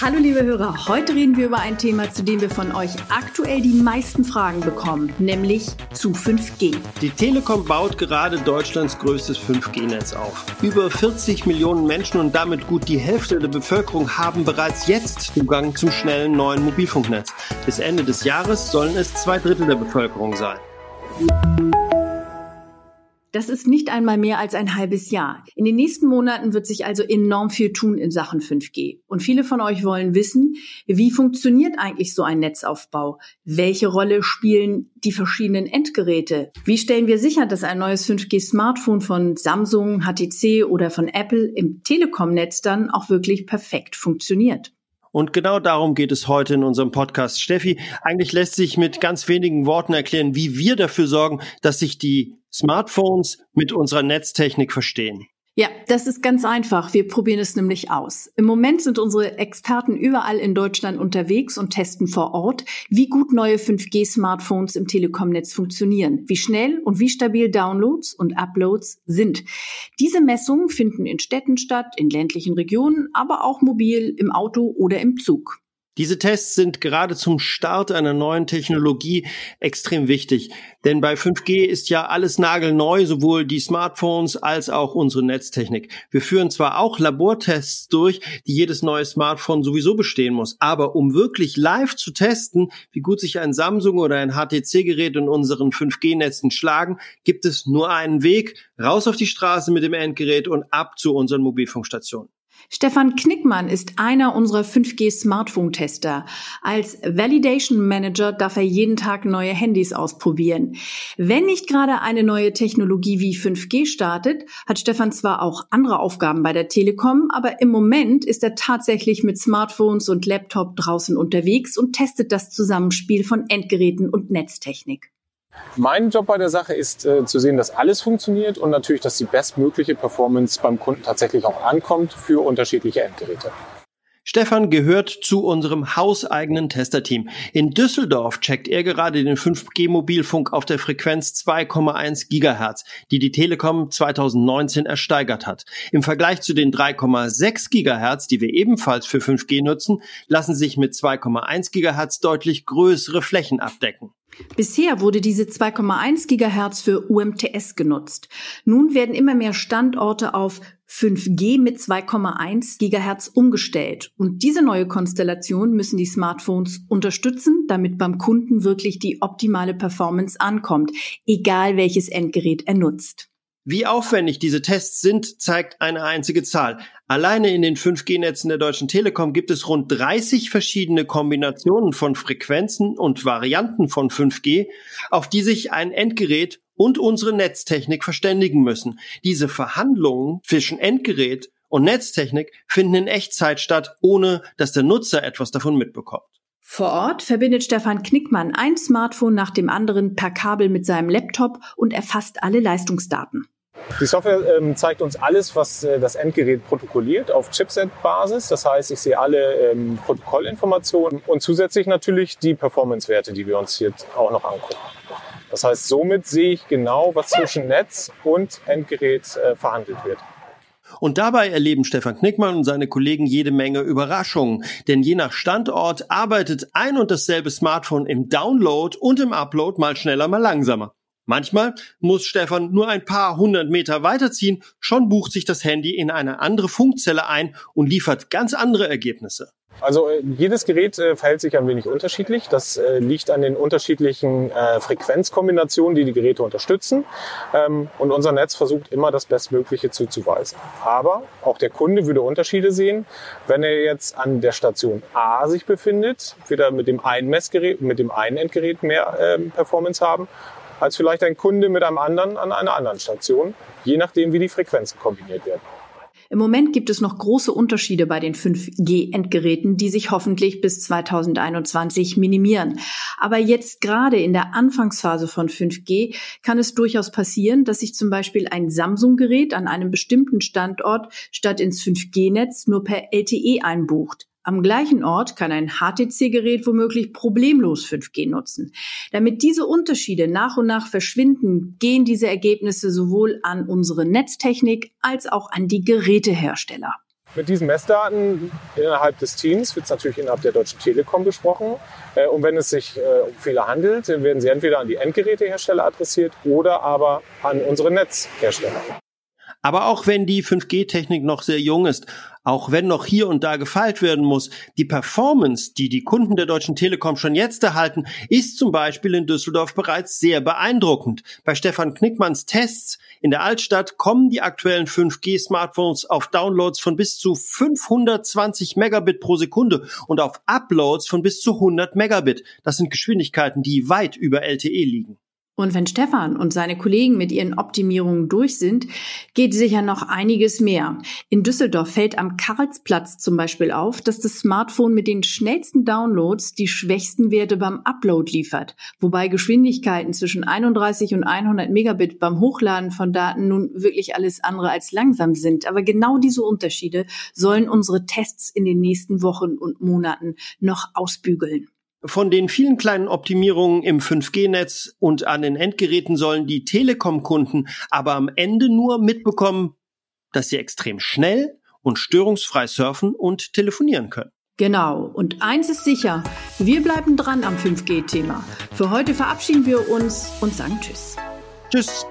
Hallo liebe Hörer, heute reden wir über ein Thema, zu dem wir von euch aktuell die meisten Fragen bekommen, nämlich zu 5G. Die Telekom baut gerade Deutschlands größtes 5G-Netz auf. Über 40 Millionen Menschen und damit gut die Hälfte der Bevölkerung haben bereits jetzt Zugang zum schnellen neuen Mobilfunknetz. Bis Ende des Jahres sollen es zwei Drittel der Bevölkerung sein. Das ist nicht einmal mehr als ein halbes Jahr. In den nächsten Monaten wird sich also enorm viel tun in Sachen 5G. Und viele von euch wollen wissen, wie funktioniert eigentlich so ein Netzaufbau? Welche Rolle spielen die verschiedenen Endgeräte? Wie stellen wir sicher, dass ein neues 5G-Smartphone von Samsung, HTC oder von Apple im Telekom-Netz dann auch wirklich perfekt funktioniert? Und genau darum geht es heute in unserem Podcast. Steffi, eigentlich lässt sich mit ganz wenigen Worten erklären, wie wir dafür sorgen, dass sich die Smartphones mit unserer Netztechnik verstehen. Ja, das ist ganz einfach. Wir probieren es nämlich aus. Im Moment sind unsere Experten überall in Deutschland unterwegs und testen vor Ort, wie gut neue 5G-Smartphones im Telekom-Netz funktionieren, wie schnell und wie stabil Downloads und Uploads sind. Diese Messungen finden in Städten statt, in ländlichen Regionen, aber auch mobil, im Auto oder im Zug. Diese Tests sind gerade zum Start einer neuen Technologie extrem wichtig. Denn bei 5G ist ja alles nagelneu, sowohl die Smartphones als auch unsere Netztechnik. Wir führen zwar auch Labortests durch, die jedes neue Smartphone sowieso bestehen muss. Aber um wirklich live zu testen, wie gut sich ein Samsung oder ein HTC-Gerät in unseren 5G-Netzen schlagen, gibt es nur einen Weg, raus auf die Straße mit dem Endgerät und ab zu unseren Mobilfunkstationen. Stefan Knickmann ist einer unserer 5G-Smartphone-Tester. Als Validation Manager darf er jeden Tag neue Handys ausprobieren. Wenn nicht gerade eine neue Technologie wie 5G startet, hat Stefan zwar auch andere Aufgaben bei der Telekom, aber im Moment ist er tatsächlich mit Smartphones und Laptop draußen unterwegs und testet das Zusammenspiel von Endgeräten und Netztechnik. Mein Job bei der Sache ist äh, zu sehen, dass alles funktioniert und natürlich, dass die bestmögliche Performance beim Kunden tatsächlich auch ankommt für unterschiedliche Endgeräte. Stefan gehört zu unserem hauseigenen Testerteam. In Düsseldorf checkt er gerade den 5G-Mobilfunk auf der Frequenz 2,1 Gigahertz, die die Telekom 2019 ersteigert hat. Im Vergleich zu den 3,6 Gigahertz, die wir ebenfalls für 5G nutzen, lassen sich mit 2,1 Gigahertz deutlich größere Flächen abdecken. Bisher wurde diese 2,1 Gigahertz für UMTS genutzt. Nun werden immer mehr Standorte auf 5G mit 2,1 Gigahertz umgestellt. Und diese neue Konstellation müssen die Smartphones unterstützen, damit beim Kunden wirklich die optimale Performance ankommt, egal welches Endgerät er nutzt. Wie aufwendig diese Tests sind, zeigt eine einzige Zahl. Alleine in den 5G-Netzen der Deutschen Telekom gibt es rund 30 verschiedene Kombinationen von Frequenzen und Varianten von 5G, auf die sich ein Endgerät und unsere Netztechnik verständigen müssen. Diese Verhandlungen zwischen Endgerät und Netztechnik finden in Echtzeit statt, ohne dass der Nutzer etwas davon mitbekommt. Vor Ort verbindet Stefan Knickmann ein Smartphone nach dem anderen per Kabel mit seinem Laptop und erfasst alle Leistungsdaten. Die Software ähm, zeigt uns alles, was äh, das Endgerät protokolliert auf Chipset-Basis. Das heißt, ich sehe alle ähm, Protokollinformationen und zusätzlich natürlich die Performance-Werte, die wir uns hier auch noch angucken. Das heißt, somit sehe ich genau, was zwischen Netz und Endgerät äh, verhandelt wird. Und dabei erleben Stefan Knickmann und seine Kollegen jede Menge Überraschungen. Denn je nach Standort arbeitet ein und dasselbe Smartphone im Download und im Upload mal schneller, mal langsamer. Manchmal muss Stefan nur ein paar hundert Meter weiterziehen, schon bucht sich das Handy in eine andere Funkzelle ein und liefert ganz andere Ergebnisse. Also äh, jedes Gerät äh, verhält sich ein wenig unterschiedlich. Das äh, liegt an den unterschiedlichen Frequenzkombinationen, die die Geräte unterstützen. Ähm, und unser Netz versucht immer das Bestmögliche zuzuweisen. Aber auch der Kunde würde Unterschiede sehen. Wenn er jetzt an der Station A sich befindet, wird er mit dem einen Messgerät, mit dem einen Endgerät mehr ähm, Performance haben als vielleicht ein Kunde mit einem anderen an einer anderen Station, je nachdem, wie die Frequenzen kombiniert werden. Im Moment gibt es noch große Unterschiede bei den 5G-Endgeräten, die sich hoffentlich bis 2021 minimieren. Aber jetzt gerade in der Anfangsphase von 5G kann es durchaus passieren, dass sich zum Beispiel ein Samsung-Gerät an einem bestimmten Standort statt ins 5G-Netz nur per LTE einbucht. Am gleichen Ort kann ein HTC-Gerät womöglich problemlos 5G nutzen. Damit diese Unterschiede nach und nach verschwinden, gehen diese Ergebnisse sowohl an unsere Netztechnik als auch an die Gerätehersteller. Mit diesen Messdaten innerhalb des Teams wird es natürlich innerhalb der Deutschen Telekom besprochen. Äh, und wenn es sich äh, um Fehler handelt, dann werden sie entweder an die Endgerätehersteller adressiert oder aber an unsere Netzhersteller. Aber auch wenn die 5G-Technik noch sehr jung ist, auch wenn noch hier und da gefeilt werden muss, die Performance, die die Kunden der Deutschen Telekom schon jetzt erhalten, ist zum Beispiel in Düsseldorf bereits sehr beeindruckend. Bei Stefan Knickmanns Tests in der Altstadt kommen die aktuellen 5G-Smartphones auf Downloads von bis zu 520 Megabit pro Sekunde und auf Uploads von bis zu 100 Megabit. Das sind Geschwindigkeiten, die weit über LTE liegen. Und wenn Stefan und seine Kollegen mit ihren Optimierungen durch sind, geht sicher noch einiges mehr. In Düsseldorf fällt am Karlsplatz zum Beispiel auf, dass das Smartphone mit den schnellsten Downloads die schwächsten Werte beim Upload liefert, wobei Geschwindigkeiten zwischen 31 und 100 Megabit beim Hochladen von Daten nun wirklich alles andere als langsam sind. Aber genau diese Unterschiede sollen unsere Tests in den nächsten Wochen und Monaten noch ausbügeln. Von den vielen kleinen Optimierungen im 5G-Netz und an den Endgeräten sollen die Telekom-Kunden aber am Ende nur mitbekommen, dass sie extrem schnell und störungsfrei surfen und telefonieren können. Genau. Und eins ist sicher, wir bleiben dran am 5G-Thema. Für heute verabschieden wir uns und sagen Tschüss. Tschüss.